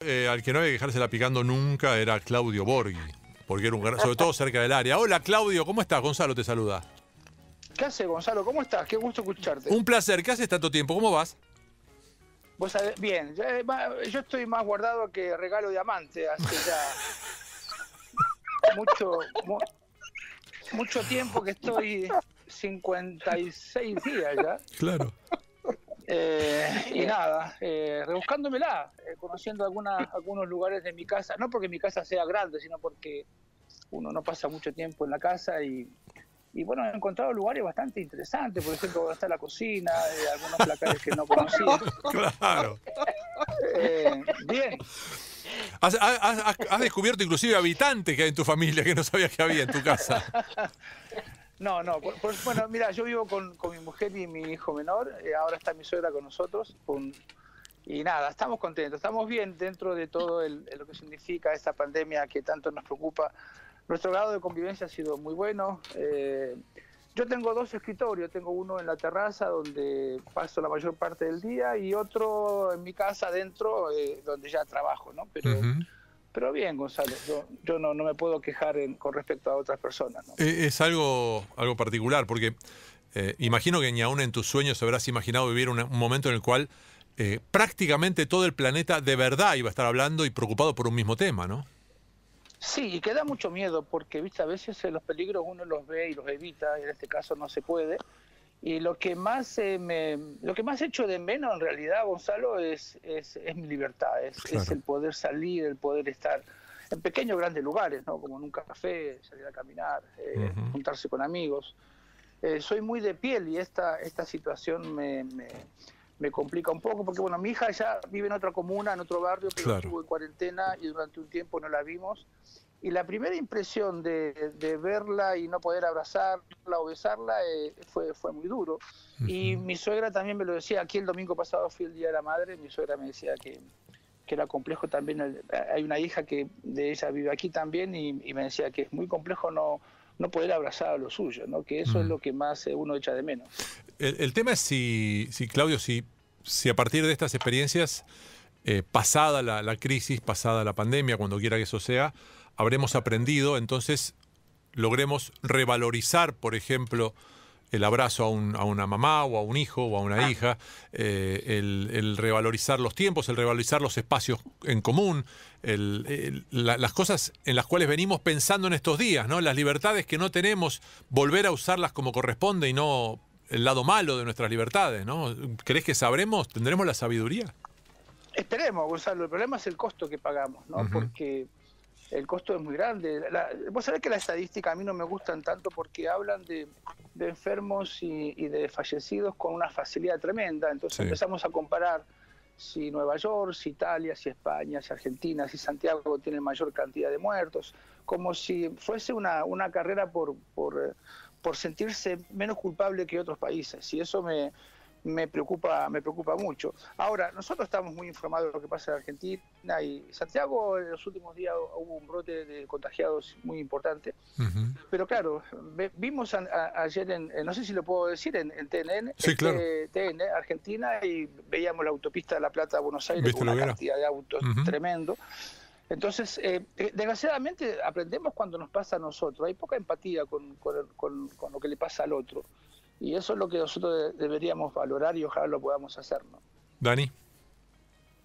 Eh, al que no había que dejársela picando nunca era Claudio Borghi, porque era un gran, sobre todo cerca del área. Hola Claudio, ¿cómo estás? Gonzalo te saluda. ¿Qué haces, Gonzalo? ¿Cómo estás? Qué gusto escucharte. Un placer, ¿qué haces tanto tiempo? ¿Cómo vas? Vos sabés- bien, ma- yo estoy más guardado que regalo diamante hace ya mucho, mu- mucho tiempo que estoy 56 días ya. Claro. Eh, y nada, eh, rebuscándomela, eh, conociendo algunas, algunos lugares de mi casa, no porque mi casa sea grande, sino porque uno no pasa mucho tiempo en la casa y, y bueno, he encontrado lugares bastante interesantes, por ejemplo, donde está la cocina, eh, algunos placares que no conocía. Claro. Eh, bien, Has, has- has- has descubierto inclusive habitantes que hay en tu familia que no sabías que había en tu casa. no, no, por- por- bueno, mira, yo vivo con, con mi mujer y mi hijo menor, eh, ahora está mi suegra con nosotros, y nada, estamos contentos, estamos bien dentro de todo el- lo que significa esta pandemia que tanto nos preocupa. Nuestro grado de convivencia ha sido muy bueno. eh, yo tengo dos escritorios, tengo uno en la terraza donde paso la mayor parte del día y otro en mi casa adentro eh, donde ya trabajo, ¿no? Pero. Pero bien, Gonzalo, yo, yo no, no me puedo quejar en- con respecto a otras personas, ¿no? Eh, Es algo, algo particular, porque eh, imagino que ni aún en tus sueños habrás imaginado vivir una- un momento en el cual eh, prácticamente todo el planeta de verdad iba a estar hablando y preocupado por un mismo tema, ¿no? Sí, y que da mucho miedo porque, viste, a veces los peligros uno los ve y los evita, y en este caso no se puede. Y lo que más eh, me, lo que más echo de menos en realidad, Gonzalo, es, es, es mi libertad, es, Claro. es el poder salir, el poder estar en pequeños grandes lugares, ¿no? Como en un café, salir a caminar, eh, juntarse con amigos. Eh, soy muy de piel y esta, esta situación me, me, me complica un poco porque, bueno, mi hija ya vive en otra comuna, en otro barrio, pero Claro. estuvo en cuarentena y durante un tiempo no la vimos. Y la primera impresión de, de verla y no poder abrazarla o besarla eh, fue, fue muy duro. Y mi suegra también me lo decía, aquí el domingo pasado fui el Día de la Madre, mi suegra me decía que, que era complejo también, el- hay una hija que de ella vive aquí también y, y me decía que es muy complejo no, no poder abrazar a lo suyo, ¿no? que eso es lo que más eh, uno echa de menos. El, el tema es si, si Claudio, si, si a partir de estas experiencias, eh, pasada la, la crisis, pasada la pandemia, cuando quiera que eso sea, habremos aprendido, entonces logremos revalorizar, por ejemplo, el abrazo a, un- a una mamá o a un hijo o a una hija, eh, el, el revalorizar los tiempos, el revalorizar los espacios en común, el- el- la- las cosas en las cuales venimos pensando en estos días, ¿no? Las libertades que no tenemos, volver a usarlas como corresponde y no el lado malo de nuestras libertades, ¿no? ¿Crees que sabremos, tendremos la sabiduría? Esperemos, Gonzalo, el problema es el costo que pagamos, ¿no? Porque el costo es muy grande. La- vos sabés que las estadísticas a mí no me gustan tanto porque hablan de, de enfermos y, y de fallecidos con una facilidad tremenda. Entonces Sí. empezamos a comparar si Nueva York, si Italia, si España, si Argentina, si Santiago tiene mayor cantidad de muertos, como si fuese una, una carrera por, por, eh, por sentirse menos culpable que otros países. Y eso me, me preocupa me preocupa mucho. Ahora, nosotros estamos muy informados de lo que pasa en Argentina y Santiago en los últimos días hubo un brote de contagiados muy importante. Pero claro, vimos a- a- ayer, en, no sé si lo puedo decir, en, en TNN, Sí, este, claro. TN, Argentina, y veíamos la autopista de La Plata a Buenos Aires ¿Viste con una cantidad de autos tremendo. Entonces, eh, eh, desgraciadamente aprendemos cuando nos pasa a nosotros. Hay poca empatía con, con con- con lo que le pasa al otro. Y eso es lo que nosotros de- deberíamos valorar y ojalá lo podamos hacer. ¿no? Dani.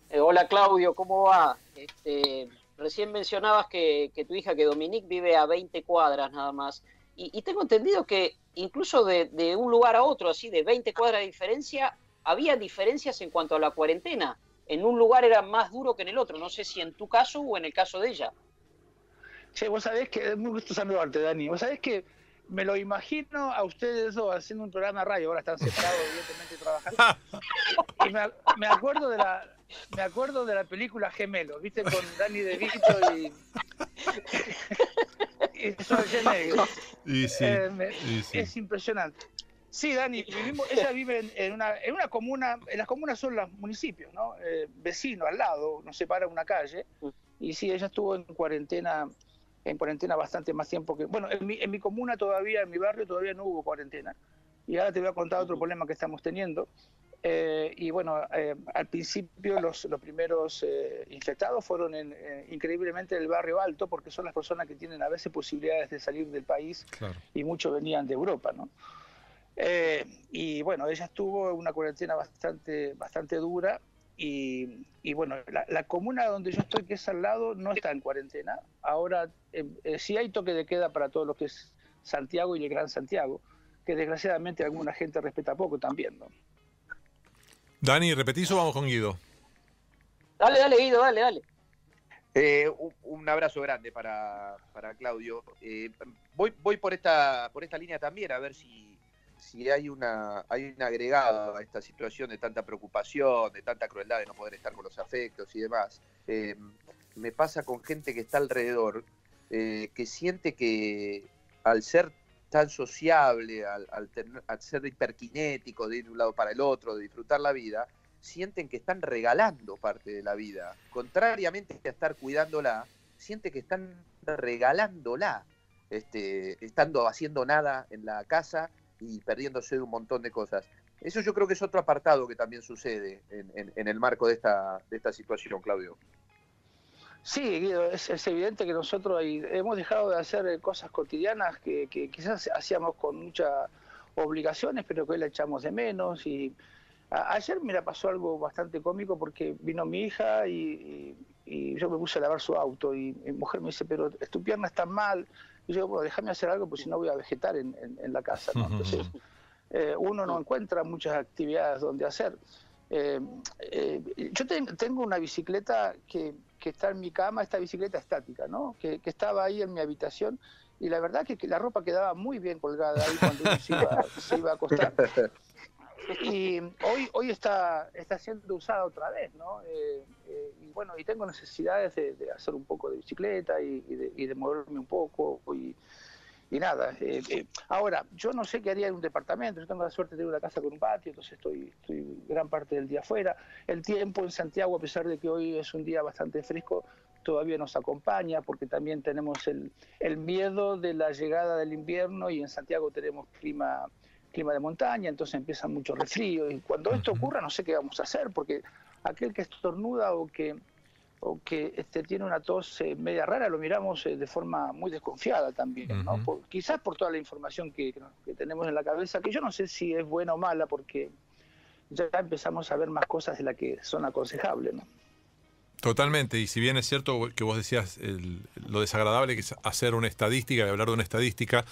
Eh, hola Claudio, ¿cómo va? Este, recién mencionabas que, que tu hija, que Dominique, vive a 20 cuadras nada más. Y, y tengo entendido que incluso de, de un lugar a otro, así de 20 cuadras de diferencia, había diferencias en cuanto a la cuarentena. En un lugar era más duro que en el otro. No sé si en tu caso o en el caso de ella. Che, vos sabés que es muy gusto saludarte, Dani. Vos sabés que me lo imagino a ustedes dos haciendo un programa de radio, ahora están separados, evidentemente, trabajando. Y me, me acuerdo de la me acuerdo de la película Gemelos, ¿viste? Con Dani De Vito y. y Schwarzenegger. Y sí, Eh, me- y sí. Es impresionante. Sí, Dani, vivimos, ella vive en, en una, en una comuna, en las comunas son los municipios, ¿no? Eh, vecino, al lado, nos separa una calle. Y sí, ella estuvo en cuarentena, en cuarentena bastante más tiempo que. Bueno, en mi, en mi comuna todavía, en mi barrio todavía no hubo cuarentena. Y ahora te voy a contar otro problema que estamos teniendo. Eh, y bueno, eh, al principio los, los primeros eh, infectados fueron en, increíblemente del barrio alto, porque son las personas que tienen a veces posibilidades de salir del país y muchos venían de Europa, ¿no? y bueno, ella estuvo en una cuarentena bastante, bastante dura y, y bueno, la, la, comuna donde yo estoy, que es al lado, no está en cuarentena. Ahora sí hay toque de queda para todo lo que es Santiago y el Gran Santiago, que desgraciadamente alguna gente respeta poco también, ¿no? Dani, ¿repetís o vamos con Guido? Dale, dale, Guido, dale, dale. Eh, un, abrazo grande para, Claudio. Eh, voy voy por esta por esta línea también a ver si, si hay una hay un agregado a esta situación de tanta preocupación, de tanta crueldad de no poder estar con los afectos y demás. Eh, me pasa con gente que está alrededor que siente que al ser tan sociable, al, ser hiperkinético, de ir de un lado para el otro, de disfrutar la vida, sienten que están regalando parte de la vida. Contrariamente a estar cuidándola, sienten que están regalándola, este, estando haciendo nada en la casa y perdiéndose de un montón de cosas. Eso yo creo que es otro apartado que también sucede en, en el marco de esta, de esta situación, Claudio. Sí, Guido, es, evidente que nosotros hemos dejado de hacer eh, cosas cotidianas que, quizás hacíamos con muchas obligaciones, pero que hoy la echamos de menos. Y ayer, mira, pasó algo bastante cómico porque vino mi hija y, yo me puse a lavar su auto y mi mujer me dice, pero tu pierna está mal. Y yo, bueno, déjame hacer algo, pues si no voy a vegetar en, la casa. Entonces, eh, uno no encuentra muchas actividades donde hacer. Eh, yo tengo una bicicleta que que está en mi cama, esta bicicleta estática, ¿no? Que, estaba ahí en mi habitación y la verdad que, la ropa quedaba muy bien colgada ahí cuando uno se iba, a acostar. Y hoy, hoy está, está siendo usada otra vez, ¿no? Eh, eh, y bueno, y tengo necesidades de, hacer un poco de bicicleta y, de, y de moverme un poco y, y nada. Eh, ahora, yo no sé qué haría en un departamento, yo tengo la suerte de tener una casa con un patio, entonces estoy, estoy gran parte del día afuera. El tiempo en Santiago, a pesar de que hoy es un día bastante fresco, todavía nos acompaña porque también tenemos el, el miedo de la llegada del invierno y en Santiago tenemos clima clima de montaña, entonces empieza mucho resfrío y cuando esto ocurra no sé qué vamos a hacer porque aquel que estornuda o que o que este, tiene una tos eh, media rara, lo miramos eh, de forma muy desconfiada también, ¿no? quizás por toda la información que, que, tenemos en la cabeza, que yo no sé si es buena o mala, porque ya empezamos a ver más cosas de las que son aconsejables, ¿no? Totalmente, y si bien es cierto que vos decías lo desagradable que es hacer una estadística y hablar de una estadística,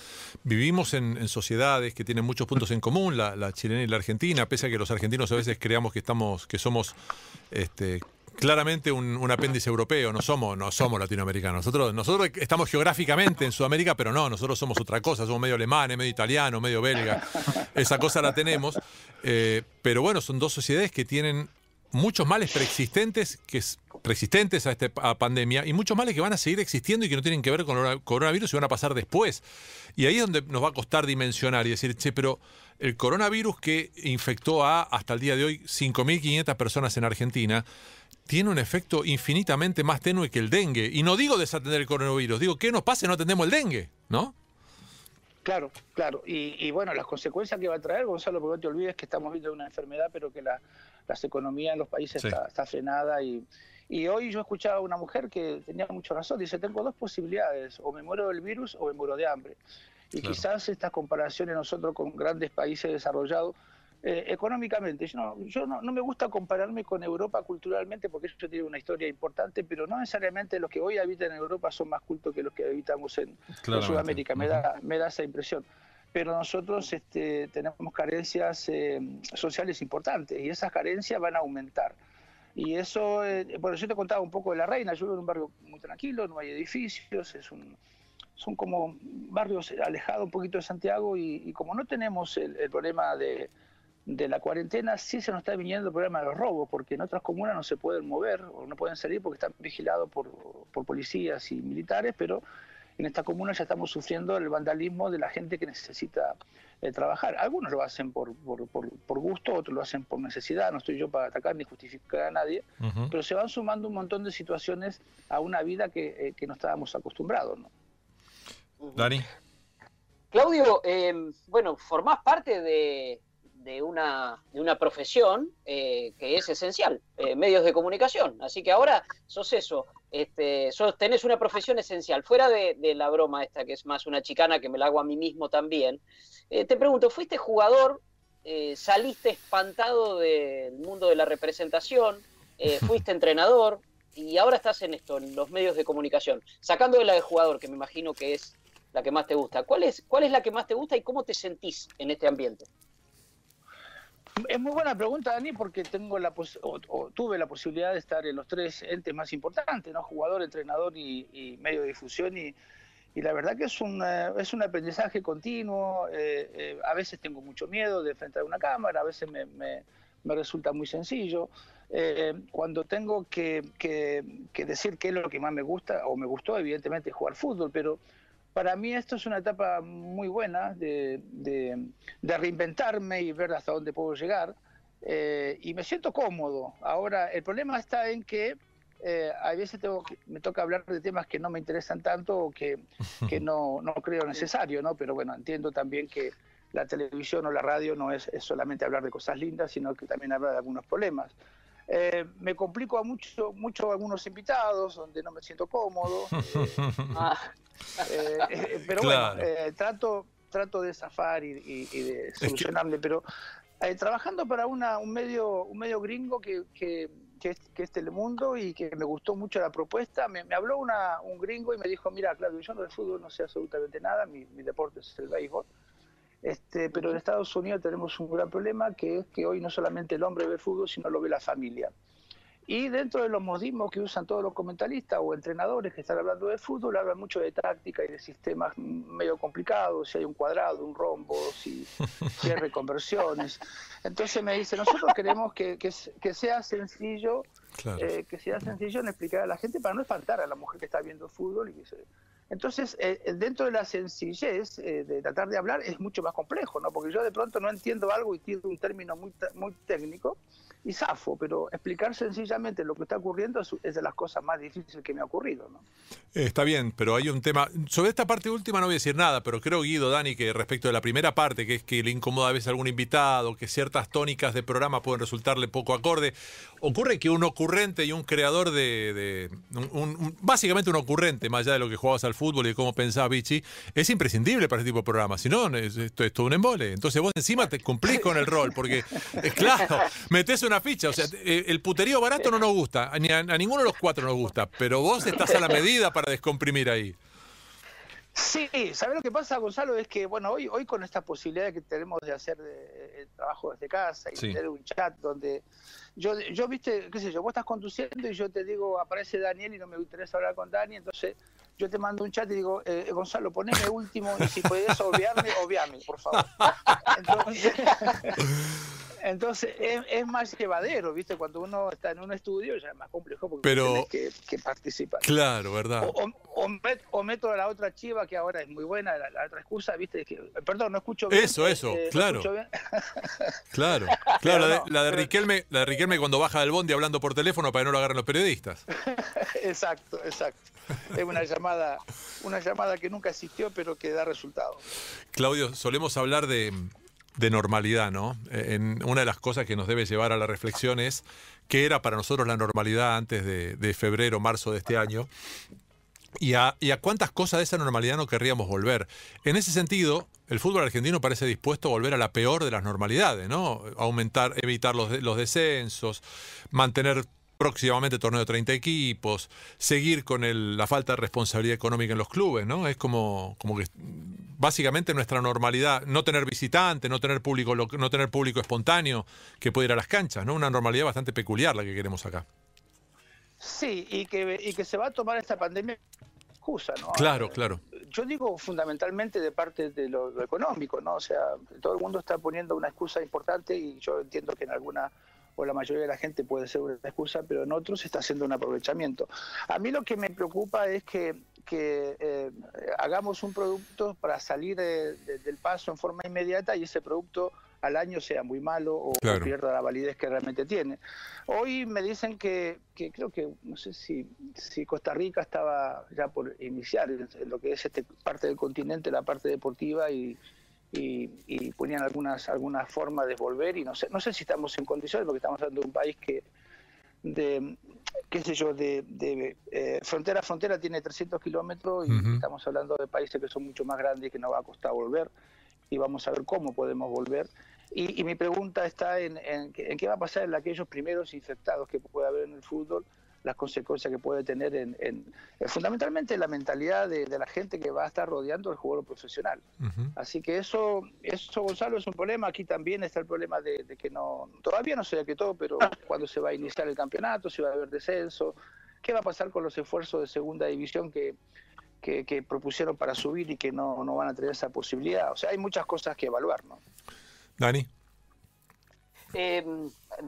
vivimos en, sociedades que tienen muchos puntos en común, la, la, chilena y la argentina, pese a que los argentinos a veces creamos que estamos, que somos este, claramente un, apéndice europeo, no somos, no somos latinoamericanos. Nosotros, nosotros estamos geográficamente en Sudamérica, pero no, nosotros somos otra cosa, somos medio alemanes, medio italiano, medio belga. Esa cosa la tenemos. Eh, pero bueno, son dos sociedades que tienen muchos males preexistentes, que es, preexistentes a esta pandemia, y muchos males que van a seguir existiendo y que no tienen que ver con el coronavirus y van a pasar después. Y ahí es donde nos va a costar dimensionar y decir, che, pero el coronavirus que infectó a, hasta el día de hoy, 5.500 personas en Argentina, tiene un efecto infinitamente más tenue que el dengue. Y no digo desatender el coronavirus, digo que nos pase no atendemos el dengue, ¿no? Claro, claro. Y, bueno, las consecuencias que va a traer, Gonzalo, porque no te olvides que estamos viendo una enfermedad, pero que la, las economías en los países está, frenada. Y, y hoy yo escuchaba a una mujer que tenía mucha razón. Dice, tengo dos posibilidades, o me muero del virus o me muero de hambre. Y quizás estas comparaciones nosotros con grandes países desarrollados eh, económicamente. Yo, no, yo no, me gusta compararme con Europa culturalmente porque eso tiene una historia importante, pero no necesariamente los que hoy habitan en Europa son más cultos que los que habitamos en, Sudamérica. Me, da, me da esa impresión. Pero nosotros este, tenemos carencias eh, sociales importantes y esas carencias van a aumentar. Y eso, eh, bueno, yo te contaba un poco de La Reina, yo vivo en un barrio muy tranquilo, no hay edificios, es un, son como barrios alejados un poquito de Santiago y, como no tenemos el problema de, de la cuarentena sí se nos está viniendo el problema de los robos, porque en otras comunas no se pueden mover o no pueden salir porque están vigilados por, policías y militares, pero en esta comuna ya estamos sufriendo el vandalismo de la gente que necesita eh, trabajar. Algunos lo hacen por, por, gusto, otros lo hacen por necesidad, no estoy yo para atacar ni justificar a nadie, pero se van sumando un montón de situaciones a una vida que, eh, no estábamos acostumbrados. ¿no? Dani. Claudio, eh, bueno, formás parte de, de una, de una profesión eh, que es esencial, eh, medios de comunicación. Así que ahora sos eso, este, sos, tenés una profesión esencial. Fuera de, la broma esta, que es más una chicana que me la hago a mí mismo también, eh, te pregunto, ¿fuiste jugador? ¿Saliste espantado del mundo de la representación? ¿Fuiste entrenador? Y ahora estás en esto, en los medios de comunicación. Sacando de la de jugador, que me imagino que es la que más te gusta. ¿Cuál es, ¿Cuál es la que más te gusta y cómo te sentís en este ambiente? Es muy buena pregunta, Dani, porque tuve la posibilidad de estar en los tres entes más importantes, ¿no? Jugador, entrenador y, medio de difusión y, la verdad que es un, un aprendizaje continuo. Eh, eh, a veces tengo mucho miedo de enfrentar una cámara, a veces me, resulta muy sencillo. Eh, cuando tengo que, que, decir qué es lo que más me gusta, o me gustó, evidentemente, jugar fútbol, pero para mí esto es una etapa muy buena de, reinventarme y ver hasta dónde puedo llegar. Eh, y me siento cómodo. Ahora, el problema está en que eh, a veces tengo me toca hablar de temas que no me interesan tanto o que, no, creo necesario, ¿no? Pero bueno, entiendo también que la televisión o la radio no es, solamente hablar de cosas lindas, sino que también habla de algunos problemas. Eh, me complico a mucho, mucho algunos invitados donde no me siento cómodo. Ah. Eh, eh, pero bueno, eh, trato, trato de zafar y, de solucionarle, pero trabajando para una, un, medio, un medio gringo que, que, que, es, Telemundo y que me gustó mucho la propuesta, me, habló una, un gringo y me dijo, mira, Claudio, yo no de fútbol no sé absolutamente nada, mi, mi deporte es el béisbol. Este, pero en Estados Unidos tenemos un gran problema que es que hoy no solamente el hombre ve fútbol, sino lo ve la familia. Y dentro de los modismos que usan todos los comentaristas o entrenadores que están hablando de fútbol, hablan mucho de táctica y de sistemas medio complicados, si hay un cuadrado, un rombo, si, hay reconversiones. Entonces me dice, nosotros queremos que, que, sea sencillo, eh, que sea sencillo en explicar a la gente para no espantar a la mujer que está viendo fútbol. Y Entonces, eh, dentro de la sencillez eh, de tratar de hablar es mucho más complejo, ¿no? Porque yo de pronto no entiendo algo y tiro un término muy, muy técnico zafo, pero explicar sencillamente lo que está ocurriendo es, de las cosas más difíciles que me ha ocurrido. Eh, está bien, pero hay un tema. Sobre esta parte última no voy a decir nada, pero creo, Guido, Dani, que respecto de la primera parte, que es que le incomoda a veces algún invitado, que ciertas tónicas de programa pueden resultarle poco acorde, ocurre que un ocurrente y un creador de. básicamente un ocurrente, más allá de lo que jugabas al fútbol y de cómo pensaba Vichy, es imprescindible para este tipo de programa. Si no, esto es todo un embole. Entonces vos encima te cumplís con el rol, porque, es claro, metes una ficha. O sea, eh, el puterío barato no nos gusta, ni a, ninguno de los cuatro nos gusta, pero vos estás a la medida para descomprimir ahí. Sí, ¿sabes lo que pasa, Gonzalo? Es que, bueno, hoy, hoy con esta posibilidad que tenemos de hacer el trabajo desde casa y tener un chat donde yo, yo, viste, qué sé yo, vos estás conduciendo y yo te digo, aparece Daniel y no me interesa hablar con Dani, entonces yo te mando un chat y digo, eh, Gonzalo, poneme último y si puedes obviarme, obviame, por favor. Entonces, entonces es, más llevadero, ¿viste? Cuando uno está en un estudio ya es más complejo porque Pero, que, que participar. Claro, ¿verdad? O, meto a la otra chiva que ahora es muy buena, la, otra excusa, ¿viste? Que, perdón, no escucho bien. Eso, eso, eh, claro. claro. Claro, la, de, la, de Riquelme, la de Riquelme cuando baja del bondi hablando por teléfono para que no lo agarren los periodistas. exacto, exacto. Es una llamada, una llamada que nunca existió, pero que da resultado. Claudio, solemos hablar de, de normalidad, ¿no? Eh, en una de las cosas que nos debe llevar a la reflexión es qué era para nosotros la normalidad antes de, febrero, marzo de este año. Y a, cuántas cosas de esa normalidad no querríamos volver. En ese sentido, el fútbol argentino parece dispuesto a volver a la peor de las normalidades, ¿no? Aumentar, evitar los descensos, mantener próximamente torneo de 30 equipos, seguir con la falta de responsabilidad económica en los clubes, ¿no? Es como, como que básicamente nuestra normalidad, no tener visitantes, no tener público, no tener público espontáneo que pueda ir a las canchas, ¿no? Una normalidad bastante peculiar la que queremos acá. Sí, y que, y que se va a tomar esta pandemia excusa, ¿no? Claro, claro. Yo digo fundamentalmente de parte de lo, lo, económico, ¿no? O sea, todo el mundo está poniendo una excusa importante y yo entiendo que en alguna o la mayoría de la gente puede ser una excusa, pero en otros está haciendo un aprovechamiento. A mí lo que me preocupa es que, eh, hagamos un producto para salir del paso en forma inmediata y ese producto al año sea muy malo o, pierda la validez que realmente tiene. Hoy me dicen que, creo que, no sé si, si Costa Rica estaba ya por iniciar en, lo que es este parte del continente, la parte deportiva y y, ponían algunas algunas formas de volver y no sé no sé si estamos en condiciones porque estamos hablando de un país que de qué sé yo de, eh, frontera a frontera tiene 300 kilómetros y estamos hablando de países que son mucho más grandes y que nos va a costar volver y vamos a ver cómo podemos volver. Y, mi pregunta está en, en, en, qué va a pasar en aquellos primeros infectados que puede haber en el fútbol las consecuencias que puede tener en, en eh, fundamentalmente la mentalidad de, la gente que va a estar rodeando al jugador profesional. Así que eso, eso, Gonzalo, es un problema. Aquí también está el problema de, que no, todavía no sé qué todo, pero cuando se va a iniciar el campeonato, si va a haber descenso, qué va a pasar con los esfuerzos de segunda división que, que, propusieron para subir y que no, no van a tener esa posibilidad. O sea, hay muchas cosas que evaluar, ¿no? Dani. Eh,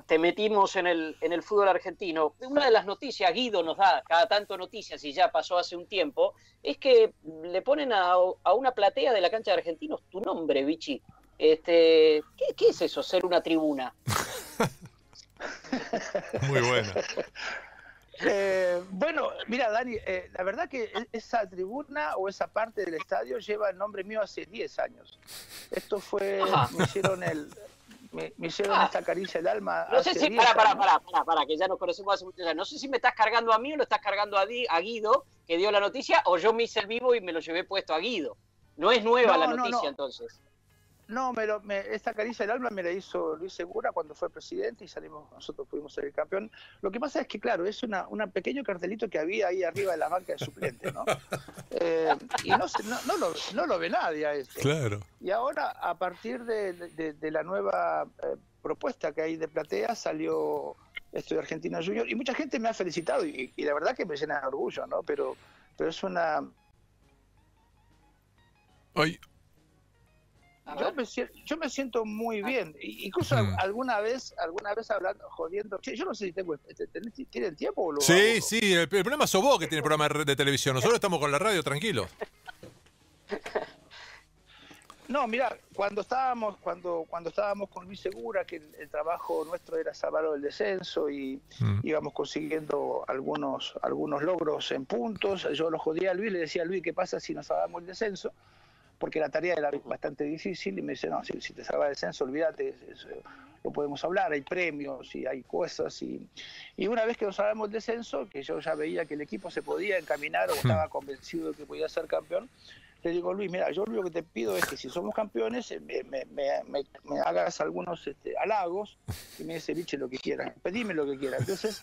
te metimos en el, en el fútbol argentino. Una de las noticias, Guido nos da cada tanto noticias y ya pasó hace un tiempo, es que le ponen a, una platea de la cancha de argentinos tu nombre, Vichy. Este, ¿qué, es eso, ser una tribuna? Muy bueno. Eh, bueno, mira, Dani, eh, la verdad que e, esa tribuna o esa parte del estadio lleva el nombre mío hace 10 años. Esto fue, me hicieron el, me, hicieron ah. esta caricia del alma. No sé si, para, para, para, para, para, que ya nos conocemos hace muchos años. No sé si me estás cargando a mí o lo estás cargando a, a Guido, que dio la noticia, o yo me hice el vivo y me lo llevé puesto a Guido. No es nueva la noticia entonces. No, me, me esta caricia del alma me la hizo Luis Segura cuando fue presidente y salimos, nosotros pudimos ser el campeón. Lo que pasa es que, claro, es una, un pequeño cartelito que había ahí arriba de la banca de suplente, ¿no? Eh, y no, no, lo, no, lo, ve nadie a eso. Claro. Y ahora, a partir de, la nueva eh, propuesta que hay de Platea, salió esto de Argentina Junior y mucha gente me ha felicitado y, y la verdad que me llena de orgullo, ¿no? Pero, pero es una... Hoy, yo me, siento muy ah. bien. Incluso alguna vez, alguna vez hablando, jodiendo. yo no sé si tengo. Este, ¿Tienen tiempo o lo Sí, sí. El, problema sos vos que tiene programa de televisión. Nosotros estamos con la radio tranquilos. No, mira, cuando estábamos, cuando, cuando estábamos con Luis Segura, que el, trabajo nuestro era salvar el descenso y mm. íbamos consiguiendo algunos, algunos logros en puntos, yo lo jodía a Luis, le decía a Luis, ¿qué pasa si nos salvamos el descenso? Porque la tarea era bastante difícil y me dice, no, si, te salva el censo, olvídate, lo podemos hablar, hay premios y hay cosas. Y, y una vez que nos hablamos del descenso, que yo ya veía que el equipo se podía encaminar o estaba convencido de que podía ser campeón, le digo, Luis, mira, yo lo único que te pido es que si somos campeones, eh, me, hagas algunos este, halagos y me dice, biche, lo que quieras, pedime lo que quieras. Entonces,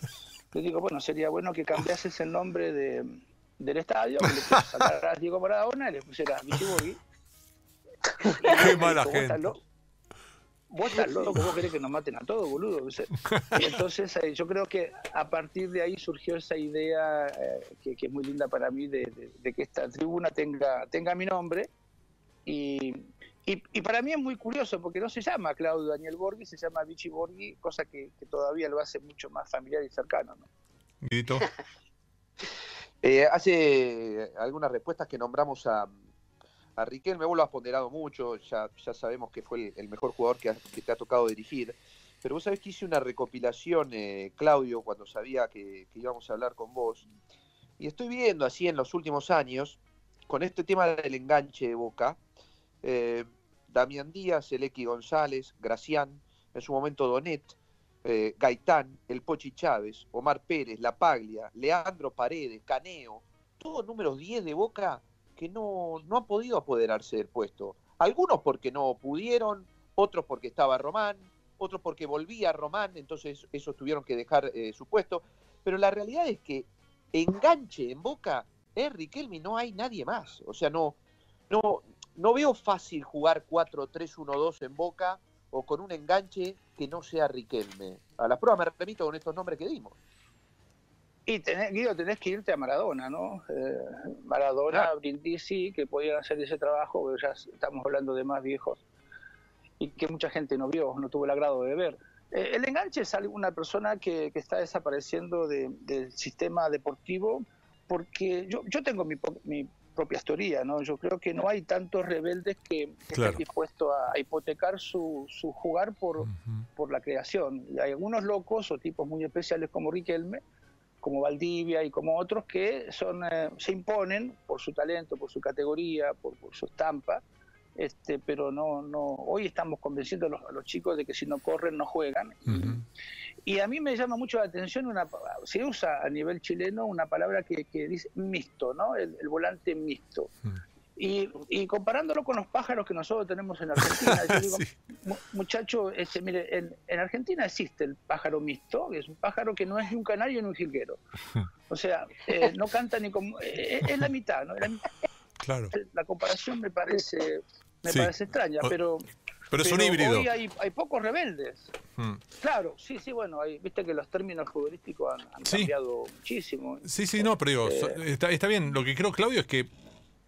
le digo, bueno, sería bueno que cambiases el nombre de, del estadio, que le sacar a Diego Maradona y le pusiera Vichy Qué mala gente. Vos estás loco, vos querés que nos maten a todos, boludo. Entonces, eh, yo creo que a partir de ahí surgió esa idea eh, que, es muy linda para mí de, que esta tribuna tenga, tenga mi nombre. Y, y, para mí es muy curioso porque no se llama Claudio Daniel Borghi, se llama Vichy Borghi, cosa que, todavía lo hace mucho más familiar y cercano. ¿no? Eh, hace algunas respuestas que nombramos a, a Riquelme, vos lo has ponderado mucho, ya, ya sabemos que fue el, mejor jugador que, te ha tocado dirigir, pero vos sabés que hice una recopilación, eh, Claudio, cuando sabía que, íbamos a hablar con vos, y estoy viendo así en los últimos años, con este tema del enganche de Boca, eh, Damián Díaz, Elequi González, Gracián, en su momento Donet, eh, Gaitán, El Pochi Chávez, Omar Pérez, La Paglia, Leandro Paredes, Caneo, todos números 10 de Boca que no, no han podido apoderarse del puesto. Algunos porque no pudieron, otros porque estaba Román, otros porque volvía Román, entonces esos tuvieron que dejar eh, su puesto. Pero la realidad es que enganche en Boca es Riquelme, no hay nadie más. O sea, no, no, no veo fácil jugar 4-3-1-2 en Boca o con un enganche que no sea Riquelme. A la prueba me repito con estos nombres que dimos. Y tenés, Guido, tenés que irte a Maradona, ¿no? Eh, Maradona. Brindisi, que podían hacer ese trabajo, pero ya estamos hablando de más viejos y que mucha gente no vio, no tuvo el agrado de ver. Eh, el enganche es una persona que, está desapareciendo del sistema deportivo porque yo, yo tengo mi, mi propia teoría, ¿no? Yo creo que no hay tantos rebeldes que, estén dispuestos a, hipotecar su, su jugar por, por la creación. Y hay algunos locos o tipos muy especiales como Riquelme como Valdivia y como otros que son, eh, se imponen por su talento, por su categoría, por, su estampa, este, pero no, no, hoy estamos convenciendo a los, a los chicos de que si no corren no juegan. Y a mí me llama mucho la atención, una, se usa a nivel chileno una palabra que, que dice mixto, ¿no? El, el volante mixto. Mm. Y, y comparándolo con los pájaros que nosotros tenemos en Argentina, yo digo, Sí. mu- muchacho, ese, mire, en, en Argentina existe el pájaro mixto, que es un pájaro que no es ni un canario ni un jilguero. O sea, eh, no canta ni como... eh, es la mitad, ¿no? La. Claro. La comparación me parece, me Sí. parece extraña, pero... Pero es un híbrido. Hoy hay, hay pocos rebeldes. Mm. Claro, sí, sí, bueno, hay- viste que los términos futbolísticos han, han Sí. cambiado muchísimo. Sí, sí, no, pero digo, Eh, está, está bien. Lo que creo, Claudio, es que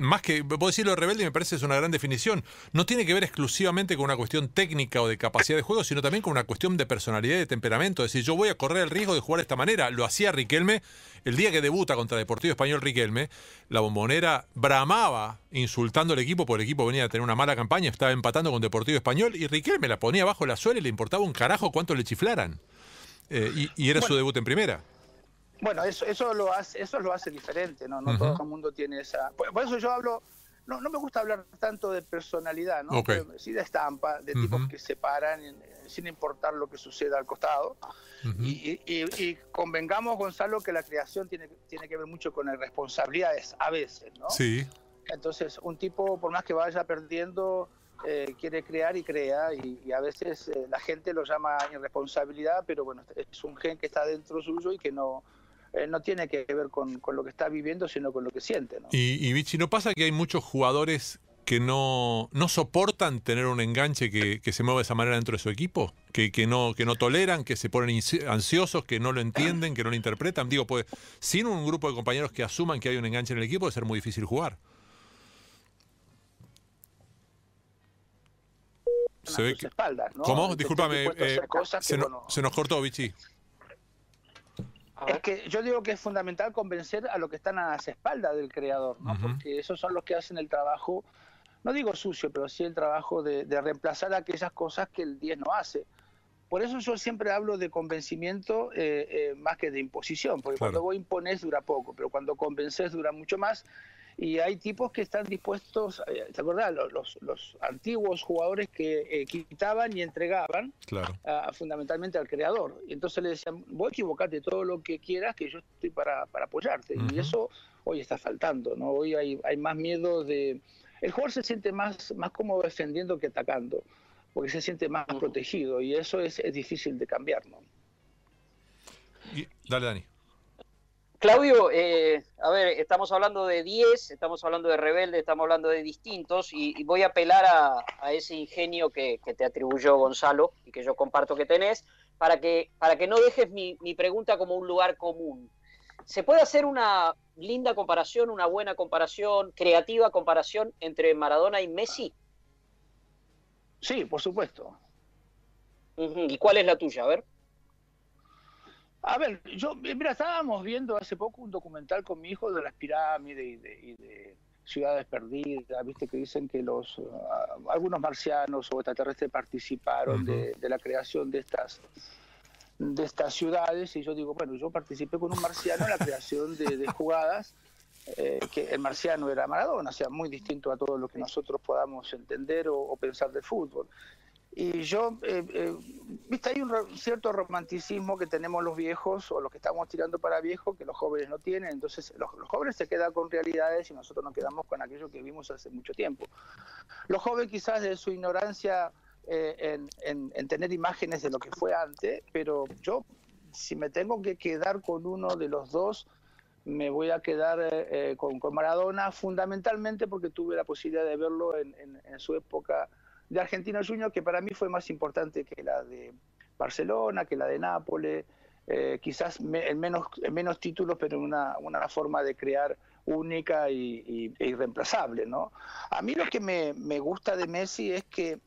más que, puedo decirlo de rebelde, me parece es una gran definición. No tiene que ver exclusivamente con una cuestión técnica o de capacidad de juego, sino también con una cuestión de personalidad y de temperamento. Es decir, yo voy a correr el riesgo de jugar de esta manera. Lo hacía Riquelme el día que debuta contra Deportivo Español Riquelme. La bombonera bramaba insultando al equipo porque el equipo venía a tener una mala campaña, estaba empatando con Deportivo Español y Riquelme la ponía bajo la suela y le importaba un carajo cuánto le chiflaran. Eh, y, y era su debut en primera. Bueno, eso, eso lo hace, eso lo hace diferente, ¿no? No todo el mundo tiene esa. Por, por eso yo hablo, no, no me gusta hablar tanto de personalidad, ¿no? Ok. Pero sí de estampa, de Ujú. tipos que se paran eh, sin importar lo que suceda al costado. Y, y- y- y convengamos, Gonzalo, que la creación tiene, tiene que ver mucho con las responsabilidades, a veces, ¿no? Sí. Entonces, un tipo, por más que vaya perdiendo, eh, quiere crear y crea, y, y a veces eh, la gente lo llama irresponsabilidad, pero bueno, es un gen que está dentro suyo y que no, eh, no tiene que ver con, con lo que está viviendo, sino con lo que siente. ¿no? Y, y Vichy, ¿no pasa que hay muchos jugadores que no, no soportan tener un enganche que, que se mueva de esa manera dentro de su equipo? Que, que, no, que no toleran, que se ponen ansiosos, que no lo entienden, que no lo interpretan. Digo, pues, sin un grupo de compañeros que asuman que hay un enganche en el equipo, puede ser muy difícil jugar. Se ve que- espaldas, ¿no? ¿Cómo? Este Discúlpame, eh, se, que, no- bueno, se nos cortó, Vichy. Es que yo digo que es fundamental convencer a los que están a las espaldas del creador, ¿no? Porque esos son los que hacen el trabajo, no digo sucio, pero sí el trabajo de, de reemplazar aquellas cosas que el 10 no hace. Por eso yo siempre hablo de convencimiento eh, eh, más que de imposición, porque Claro. cuando vos impones dura poco, pero cuando convences dura mucho más. Y hay tipos que están dispuestos, eh, ¿te acordás? Los, los, los antiguos jugadores que eh, quitaban y entregaban Claro. a- fundamentalmente al creador. Y entonces le decían, vos equivocate todo lo que quieras, que yo estoy para, para apoyarte. Y eso hoy está faltando, ¿no? Hoy hay, hay más miedo de... El jugador se siente más, más cómodo defendiendo que atacando, porque se siente más protegido y eso es, es difícil de cambiar, ¿no? Y- dale, Dani. Claudio, eh, a ver, estamos hablando de 10, estamos hablando de rebelde, estamos hablando de distintos y, y voy a apelar a, a ese ingenio que, que te atribuyó Gonzalo y que yo comparto que tenés para que, para que no dejes mi, mi pregunta como un lugar común. ¿Se puede hacer una linda comparación, una buena comparación, creativa comparación entre Maradona y Messi? Sí, por supuesto. ¿Y cuál es la tuya? A ver. A ver, yo, mira, estábamos viendo hace poco un documental con mi hijo de las pirámides y de, y de ciudades perdidas, viste que dicen que los uh, algunos marcianos o extraterrestres participaron de, de la creación de estas de estas ciudades y yo digo, bueno, yo participé con un marciano en la creación de, de jugadas eh, que el marciano era Maradona, o sea, muy distinto a todo lo que nosotros podamos entender o, o pensar de fútbol. Y yo, eh, eh, viste, hay un cierto romanticismo que tenemos los viejos o los que estamos tirando para viejos que los jóvenes no tienen. Entonces, los, jóvenes se quedan con realidades y nosotros nos quedamos con aquello que vimos hace mucho tiempo. Los jóvenes, quizás de su ignorancia eh, en, en- en tener imágenes de lo que fue antes, pero yo, si me tengo que quedar con uno de los dos, me voy a quedar eh, con, con Maradona, fundamentalmente porque tuve la posibilidad de verlo en- en su época de Argentina Junior, que para mí fue más importante que la de Barcelona, que la de Nápoles, eh, quizás me- en, menos, en menos títulos, pero una, una forma de crear única y, e irreemplazable. ¿no? A mí lo que me, me gusta de Messi es que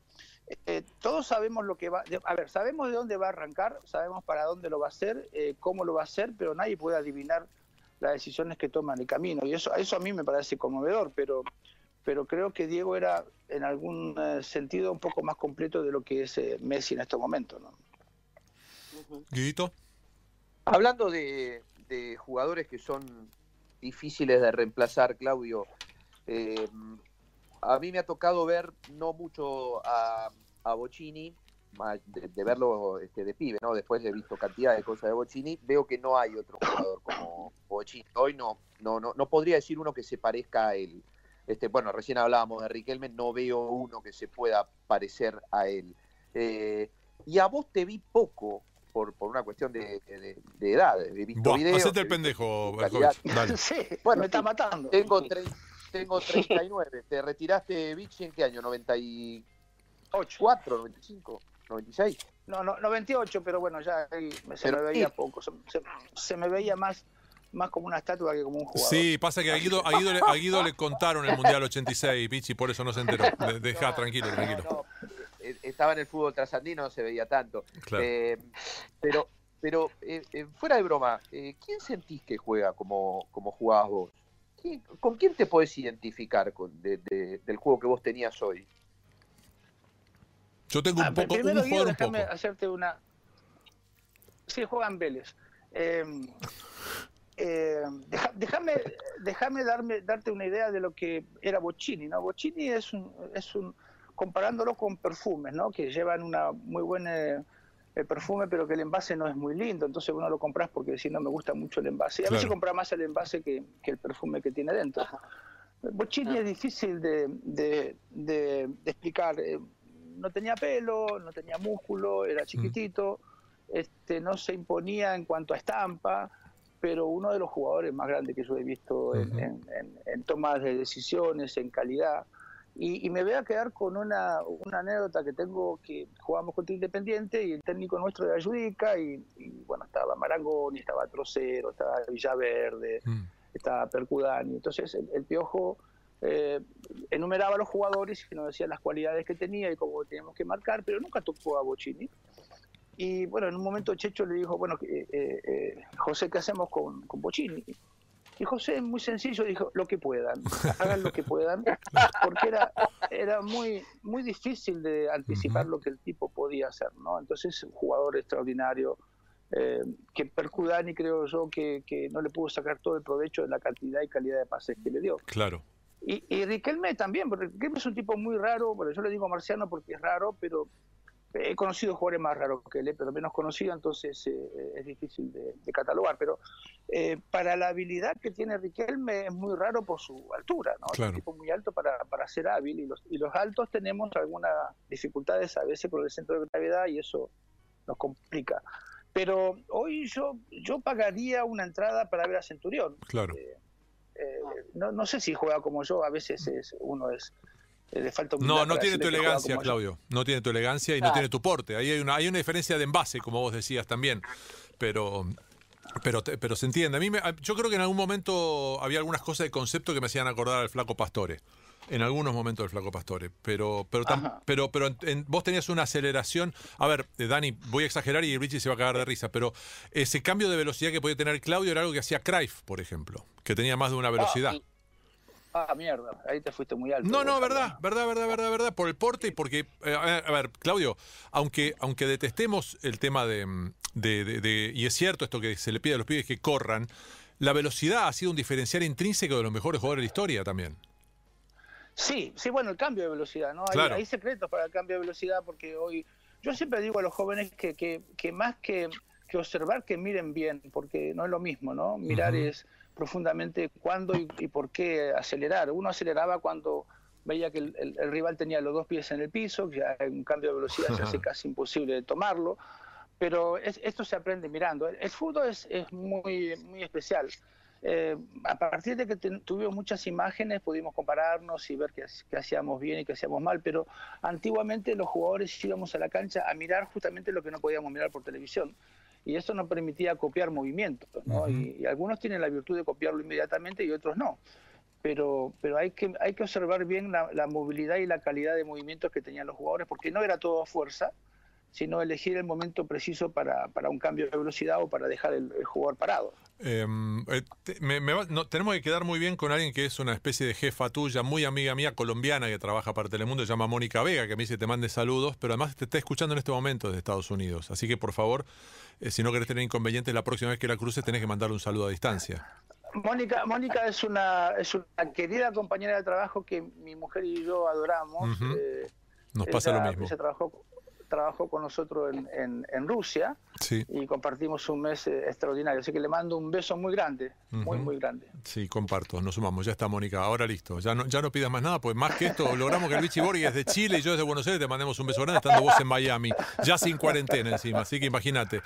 eh, todos sabemos lo que va, a ver, sabemos de dónde va a arrancar, sabemos para dónde lo va a hacer, eh, cómo lo va a hacer, pero nadie puede adivinar las decisiones que toma en el camino. Y eso, eso a mí me parece conmovedor, pero, pero creo que Diego era en algún eh, sentido un poco más completo de lo que es eh, Messi en estos momentos. ¿no? Guidito. Hablando de, de jugadores que son difíciles de reemplazar, Claudio, eh, a mí me ha tocado ver no mucho a, a Bocini, de, verlo este, de pibe, ¿no? Después he visto cantidad de cosas de Bocini, veo que no hay otro jugador como Bocini. Hoy no, no, no, no podría decir uno que se parezca a él. Este, bueno, recién hablábamos de Riquelme, no veo uno que se pueda parecer a él. Eh, y a vos te vi poco por, por una cuestión de, de, edad. He visto Buah, Hacete el pendejo, sí, bueno, me está matando. Tengo, tengo 39. ¿Te retiraste, Vichy, en qué año? ¿94, 95? 96. No, no, 98, pero bueno, ya se me veía poco. Se, me veía más más como una estatua que como un jugador. Sí, pasa que a Guido, a Guido, le, contaron el Mundial 86, Pichi, por eso no se enteró. Deja, tranquilo, tranquilo. Eh, estaba en el fútbol trasandino, no se veía tanto. Eh, pero pero eh, fuera de broma, ¿quién sentís que juega como, como jugabas vos? ¿Con quién te podés identificar con, del juego que vos tenías hoy? Yo tengo un ah, poco, primero, un jugador déjame hacerte una... Sí, juegan Vélez. Eh, déjame, déjame darme, darte una idea de lo que era Bocini, ¿no? Es un, es un, comparándolo con perfumes, ¿no? Que llevan una muy buena eh, perfume, pero que el envase no es muy lindo, entonces uno lo compras porque si no me gusta mucho el envase. Y a veces compra más el envase que, que, el perfume que tiene dentro. Bocini es difícil de, de, de explicar. Eh, no tenía pelo, no tenía músculo, era mm. chiquitito, este, no se imponía en cuanto a estampa, pero uno de los jugadores más grandes que yo he visto en, tomas de decisiones, en calidad. Y, me voy a quedar con una, anécdota que tengo que jugamos contra Independiente y el técnico nuestro de Ayudica y, bueno, estaba Marangoni, estaba Trocero, estaba Villaverde, mm. estaba Percudani. Entonces el Piojo eh, enumeraba a los jugadores y nos decía las cualidades que tenía y cómo teníamos que marcar, pero nunca tocó a Bocini. Y bueno, en un momento Checho le dijo, bueno, eh, eh, José, ¿qué hacemos con, con Bocini? Y José, muy sencillo, dijo, lo que puedan, hagan lo que puedan, porque era, era muy, muy difícil de anticipar lo que el tipo podía hacer, ¿no? Entonces, un jugador extraordinario, eh, que Percudani creo yo que, que, no le pudo sacar todo el provecho de la cantidad y calidad de pases que le dio. Claro. Y, Riquelme también, porque Riquelme es un tipo muy raro, pero yo le digo marciano porque es raro, pero he conocido jugadores más raros que él, pero menos conocido, entonces eh, es difícil de, catalogar. Pero eh, para la habilidad que tiene Riquelme es muy raro por su altura, ¿no? Es un tipo muy alto para, para ser hábil y los, y los altos tenemos algunas dificultades a veces con el centro de gravedad y eso nos complica. Pero hoy yo, yo pagaría una entrada para ver a Centurión. Claro. Eh, eh, no, no sé si juega como yo, a veces es, uno es eh, le falta No, no tiene tu elegancia, Claudio. No tiene tu elegancia y no tiene tu porte. Ahí hay una, hay una diferencia de envase, como vos decías también. Pero, pero, pero se entiende. A mí yo creo que en algún momento había algunas cosas de concepto que me hacían acordar al flaco Pastore en algunos momentos del Flaco Pastore, pero pero pero pero vos tenías una aceleración. A ver, eh, Dani, voy a exagerar y Richie se va a cagar de risa, pero ese cambio de velocidad que podía tener Claudio era algo que hacía Cruyff, por ejemplo, que tenía más de una velocidad. Ah, mierda, ahí te fuiste muy alto. No, no, verdad, verdad, verdad, verdad, verdad, por el porte y porque, eh, a ver, Claudio, aunque, aunque detestemos el tema de, de, y es cierto esto que se le pide a los pibes que corran, la velocidad ha sido un diferencial intrínseco de los mejores jugadores de la historia también. Sí, sí, bueno, el cambio de velocidad, ¿no? Hay, secretos para el cambio de velocidad porque hoy, yo siempre digo a los jóvenes que, que, que más que, que, observar, que miren bien, porque no es lo mismo, ¿no? Mirar es profundamente cuándo y, por qué acelerar. Uno aceleraba cuando veía que el, rival tenía los dos pies en el piso, que ya un cambio de velocidad se hace casi imposible de tomarlo, pero esto se aprende mirando. El, el fútbol es, es muy, muy especial. Eh, a partir de que tuvimos muchas imágenes pudimos compararnos y ver qué, hacíamos bien y qué hacíamos mal, pero antiguamente los jugadores íbamos a la cancha a mirar justamente lo que no podíamos mirar por televisión. Y eso nos permitía copiar movimientos, ¿no? y, algunos tienen la virtud de copiarlo inmediatamente y otros no. Pero, pero hay, que, hay que observar bien la, la movilidad y la calidad de movimientos que tenían los jugadores, porque no era todo fuerza, sino elegir el momento preciso para, para un cambio de velocidad o para dejar el, jugador parado. Em, eh, tenemos que quedar muy bien con alguien que es una especie de jefa tuya, muy amiga mía colombiana que trabaja para Telemundo, se llama Mónica Vega, que me dice te mande saludos, pero además te está escuchando en este momento desde Estados Unidos. Así que por favor, eh, si no querés tener inconvenientes, la próxima vez que la cruces tenés que mandarle un saludo a distancia. Mónica, Mónica es una, es una querida compañera de trabajo que mi mujer y yo adoramos. Uh Nos pasa lo mismo. Se trabajó, trabajó con nosotros en, en, Rusia y compartimos un mes eh, extraordinario. Así que le mando un beso muy grande, muy, muy grande. Sí, comparto, nos sumamos. Ya está, Mónica. Ahora listo. Ya no, ya no pidas más nada, pues más que esto, logramos que el Vichy Borghi es de Chile y yo desde Buenos Aires te mandemos un beso grande estando vos en Miami, ya sin cuarentena encima. Así que imagínate.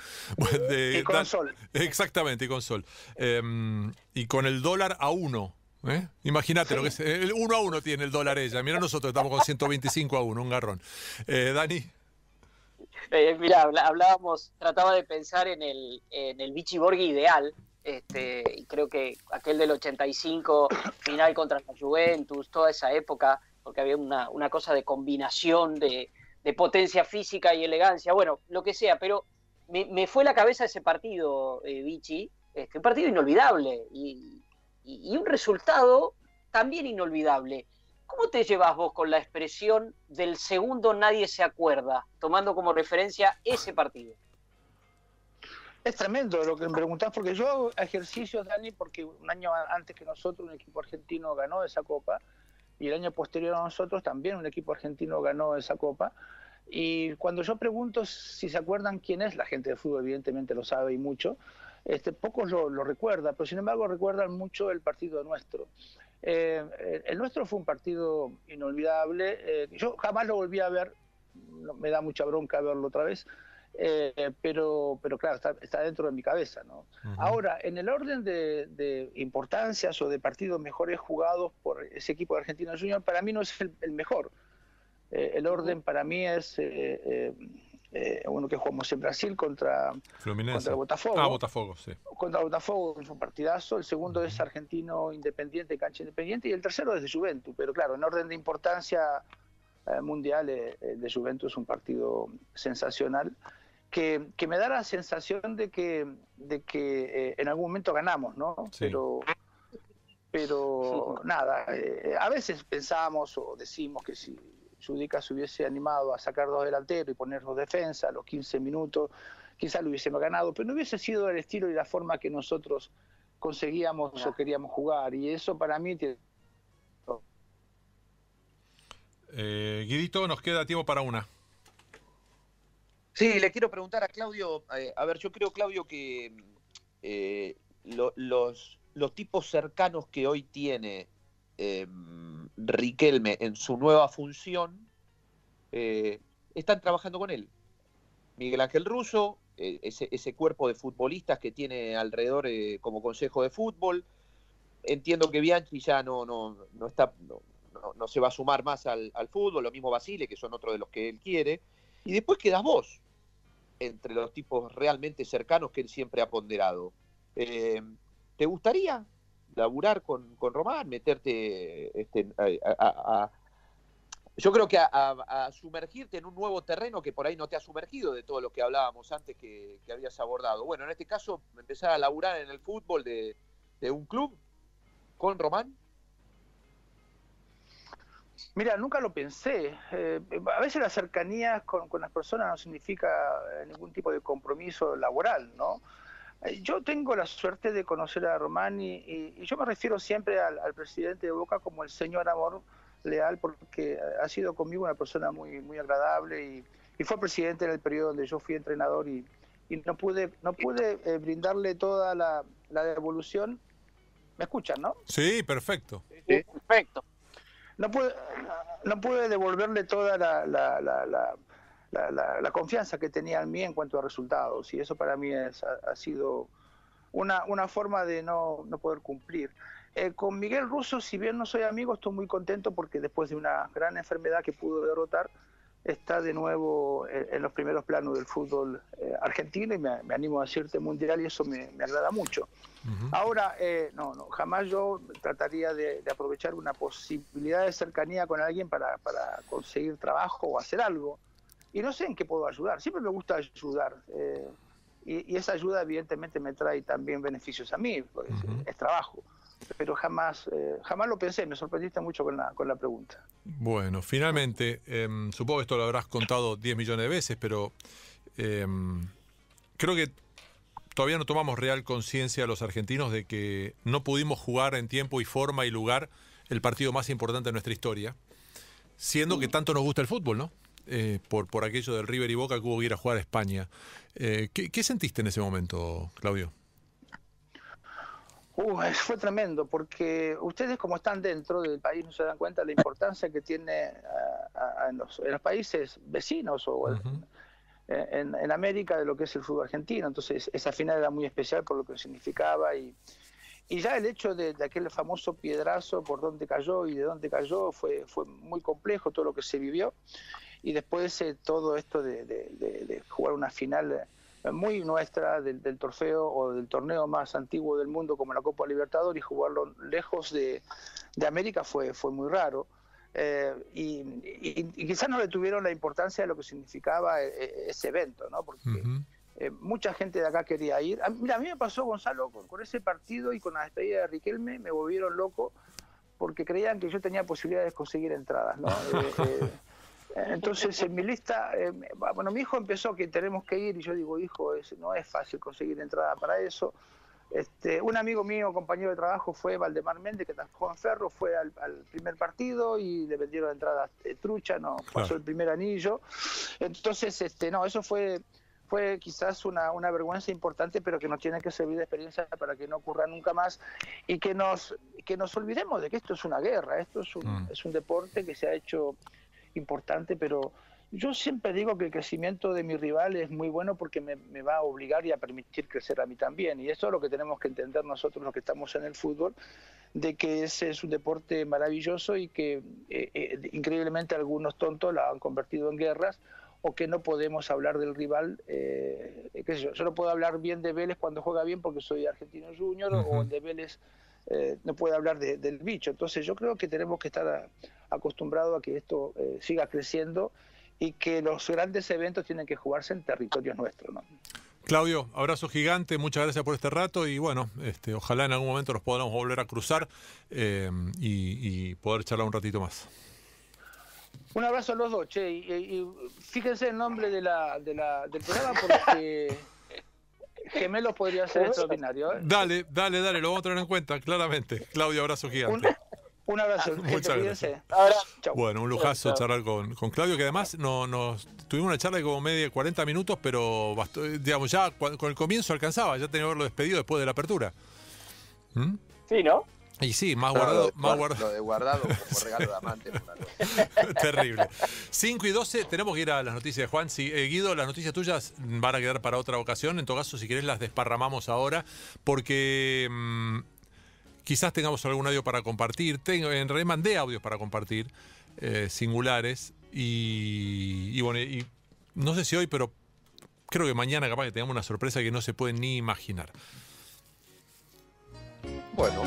y con sol. Exactamente, y con sol. Em, y con el dólar a uno. ¿Eh? Imagínate lo que es. El uno a uno tiene el dólar ella. Mira, nosotros estamos con 125 a uno, un garrón. Eh, Dani. Eh, mira, hablábamos, trataba de pensar en el, en el Vichy Borghi ideal, este, y creo que aquel del 85, final contra la Juventus, toda esa época, porque había una, cosa de combinación de, potencia física y elegancia, bueno, lo que sea, pero me, fue la cabeza ese partido, eh, Vichy, este, un partido inolvidable y, y un resultado también inolvidable. ¿Cómo te llevas vos con la expresión del segundo nadie se acuerda, tomando como referencia ese partido? Es tremendo lo que me preguntás, porque yo hago ejercicios, Dani, porque un año antes que nosotros un equipo argentino ganó esa copa, y el año posterior a nosotros también un equipo argentino ganó esa copa. Y cuando yo pregunto si se acuerdan quién es, la gente de fútbol evidentemente lo sabe y mucho, este, pocos lo, lo recuerdan, pero sin embargo recuerdan mucho el partido nuestro. Eh, el nuestro fue un partido inolvidable. Eh, yo jamás lo volví a ver, me da mucha bronca verlo otra vez, eh, pero, pero claro, está, dentro de mi cabeza. ¿no? Ahora, en el orden de, importancias o de partidos mejores jugados por ese equipo de Argentina Junior, para mí no es el, mejor. el orden para mí es eh, uno que jugamos en Brasil contra, contra Botafogo. Ah, Botafogo, sí. Contra Botafogo, fue un partidazo. El segundo es Argentino Independiente, cancha independiente. Y el tercero es de Juventus. Pero claro, en orden de importancia eh, mundial, eh, de Juventus es un partido sensacional. Que, que, me da la sensación de que, de que en algún momento ganamos, ¿no? Pero, pero nada, a veces pensamos o decimos que si Judica se hubiese animado a sacar dos delanteros y poner dos defensas a los 15 minutos, quizás lo hubiésemos ganado, pero no hubiese sido el estilo y la forma que nosotros conseguíamos o queríamos jugar. Y eso para mí tiene... Eh, Guidito, nos queda tiempo para una. Sí, le quiero preguntar a Claudio, eh, a ver, yo creo, Claudio, que eh, los, los tipos cercanos que hoy tiene Em, Riquelme en su nueva función, eh, están trabajando con él. Miguel Ángel Russo, eh, ese, cuerpo de futbolistas que tiene alrededor eh, como consejo de fútbol. Entiendo que Bianchi ya no, no, no está, no, se va a sumar más al, fútbol, lo mismo Basile, que son otros de los que él quiere. Y después quedas vos, entre los tipos realmente cercanos que él siempre ha ponderado. ¿Te gustaría laburar con, con Román, meterte este, a, yo creo que a, sumergirte en un nuevo terreno que por ahí no te ha sumergido de todo lo que hablábamos antes que, habías abordado. Bueno, en este caso, empezar a laburar en el fútbol de, un club con Román. Mira, nunca lo pensé. Eh, a veces la cercanía con, con, las personas no significa ningún tipo de compromiso laboral, ¿no? Eh, yo tengo la suerte de conocer a Román y, yo me refiero siempre al, presidente de Boca como el señor amor leal porque ha sido conmigo una persona muy muy agradable y, fue presidente en el periodo donde yo fui entrenador y, no pude no pude eh, brindarle toda la, devolución. ¿Me escuchan, no? Sí, perfecto. perfecto. No pude, no pude devolverle toda la la, confianza que tenía en mí en cuanto a resultados y eso para mí es, ha, sido una, una, forma de no, no poder cumplir. Eh, con Miguel Russo, si bien no soy amigo, estoy muy contento porque después de una gran enfermedad que pudo derrotar, está de nuevo en, los primeros planos del fútbol eh, argentino y me, animo a decirte mundial y eso me, agrada mucho. Ahora, eh, no, no, jamás yo trataría de, de, aprovechar una posibilidad de cercanía con alguien para, para conseguir trabajo o hacer algo y no sé en qué puedo ayudar. Siempre me gusta ayudar. Eh, y, esa ayuda evidentemente me trae también beneficios a mí, porque es, trabajo. Pero jamás, eh, jamás lo pensé, me sorprendiste mucho con la, con la pregunta. Bueno, finalmente, em, supongo que esto lo habrás contado 10 millones de veces, pero em, creo que todavía no tomamos real conciencia los argentinos de que no pudimos jugar en tiempo y forma y lugar el partido más importante de nuestra historia, siendo que tanto nos gusta el fútbol, ¿no? Eh, por, por aquello del River y Boca que hubo que ir a jugar a España. Eh, ¿qué, ¿Qué sentiste en ese momento, Claudio? Uh, fue tremendo, porque ustedes como están dentro del país no se dan cuenta de la importancia que tiene uh, en, los, en, los, países vecinos o -huh. en, en, América de lo que es el fútbol argentino. Entonces esa final era muy especial por lo que significaba y, y ya el hecho de, de, aquel famoso piedrazo por dónde cayó y de dónde cayó fue, fue muy complejo todo lo que se vivió. Y después eh, todo esto de, de, de, jugar una final muy nuestra del, del, trofeo o del torneo más antiguo del mundo como la Copa Libertadores y jugarlo lejos de, América fue, fue muy raro. Eh, y, y, y, quizás no le tuvieron la importancia de lo que significaba eh, ese evento, ¿no? Porque uh -huh. eh, mucha gente de acá quería ir. A, mira, a mí me pasó, Gonzalo, con, con, ese partido y con la despedida de Riquelme, me volvieron loco porque creían que yo tenía posibilidades de conseguir entradas, ¿no? Eh, entonces, en mi lista, eh, bueno, mi hijo empezó que tenemos que ir y yo digo, hijo, es, no es fácil conseguir entrada para eso. Este, un amigo mío, compañero de trabajo, fue Valdemar Méndez, que trabajó en Ferro, fue al, al primer partido y le vendieron entradas eh, trucha, no pasó el primer anillo. Entonces, este, no, eso fue fue quizás una, una, vergüenza importante, pero que nos tiene que servir de experiencia para que no ocurra nunca más y que nos, que nos olvidemos de que esto es una guerra, esto es un, mm. es un deporte que se ha hecho importante, pero yo siempre digo que el crecimiento de mi rival es muy bueno porque me, me, va a obligar y a permitir crecer a mí también. Y eso es lo que tenemos que entender nosotros los que estamos en el fútbol, de que ese es un deporte maravilloso y que eh, eh, increíblemente algunos tontos la han convertido en guerras o que no podemos hablar del rival. Eh, qué sé yo, yo no puedo hablar bien de Vélez cuando juega bien porque soy argentino junior uh -huh. o de Vélez eh, no puede hablar de, del bicho. Entonces yo creo que tenemos que estar acostumbrados a que esto eh, siga creciendo y que los grandes eventos tienen que jugarse en territorios nuestros. ¿no? Claudio, abrazo gigante, muchas gracias por este rato y bueno, este, ojalá en algún momento nos podamos volver a cruzar eh, y, y, poder charlar un ratito más. Un abrazo a los dos, che, y, y fíjense el nombre de la, de la, del programa porque gemelos podría ser extraordinario. ¿eh? Dale, dale, dale, lo vamos a tener en cuenta, claramente. Claudio, abrazo gigante. Un, un abrazo, Muchas gracias. Bueno, un lujazo charlar con, con, Claudio, que además no, nos tuvimos una charla de como media 40 minutos, pero bastó, digamos, ya con el comienzo alcanzaba, ya tenía que haberlo despedido después de la apertura. ¿Mm? Sí, ¿no? Y sí, más no, guardado. Lo, más guardado. Lo de guardado como regalo de amante. Terrible. 5 y 12, tenemos que ir a las noticias de Juan. Si, eh, Guido, las noticias tuyas van a quedar para otra ocasión. En todo caso, si querés, las desparramamos ahora, porque mmm, quizás tengamos algún audio para compartir. Tengo, en realidad mandé audios para compartir, eh, singulares. Y, y bueno, y no sé si hoy, pero creo que mañana capaz que tengamos una sorpresa que no se puede ni imaginar. Bueno.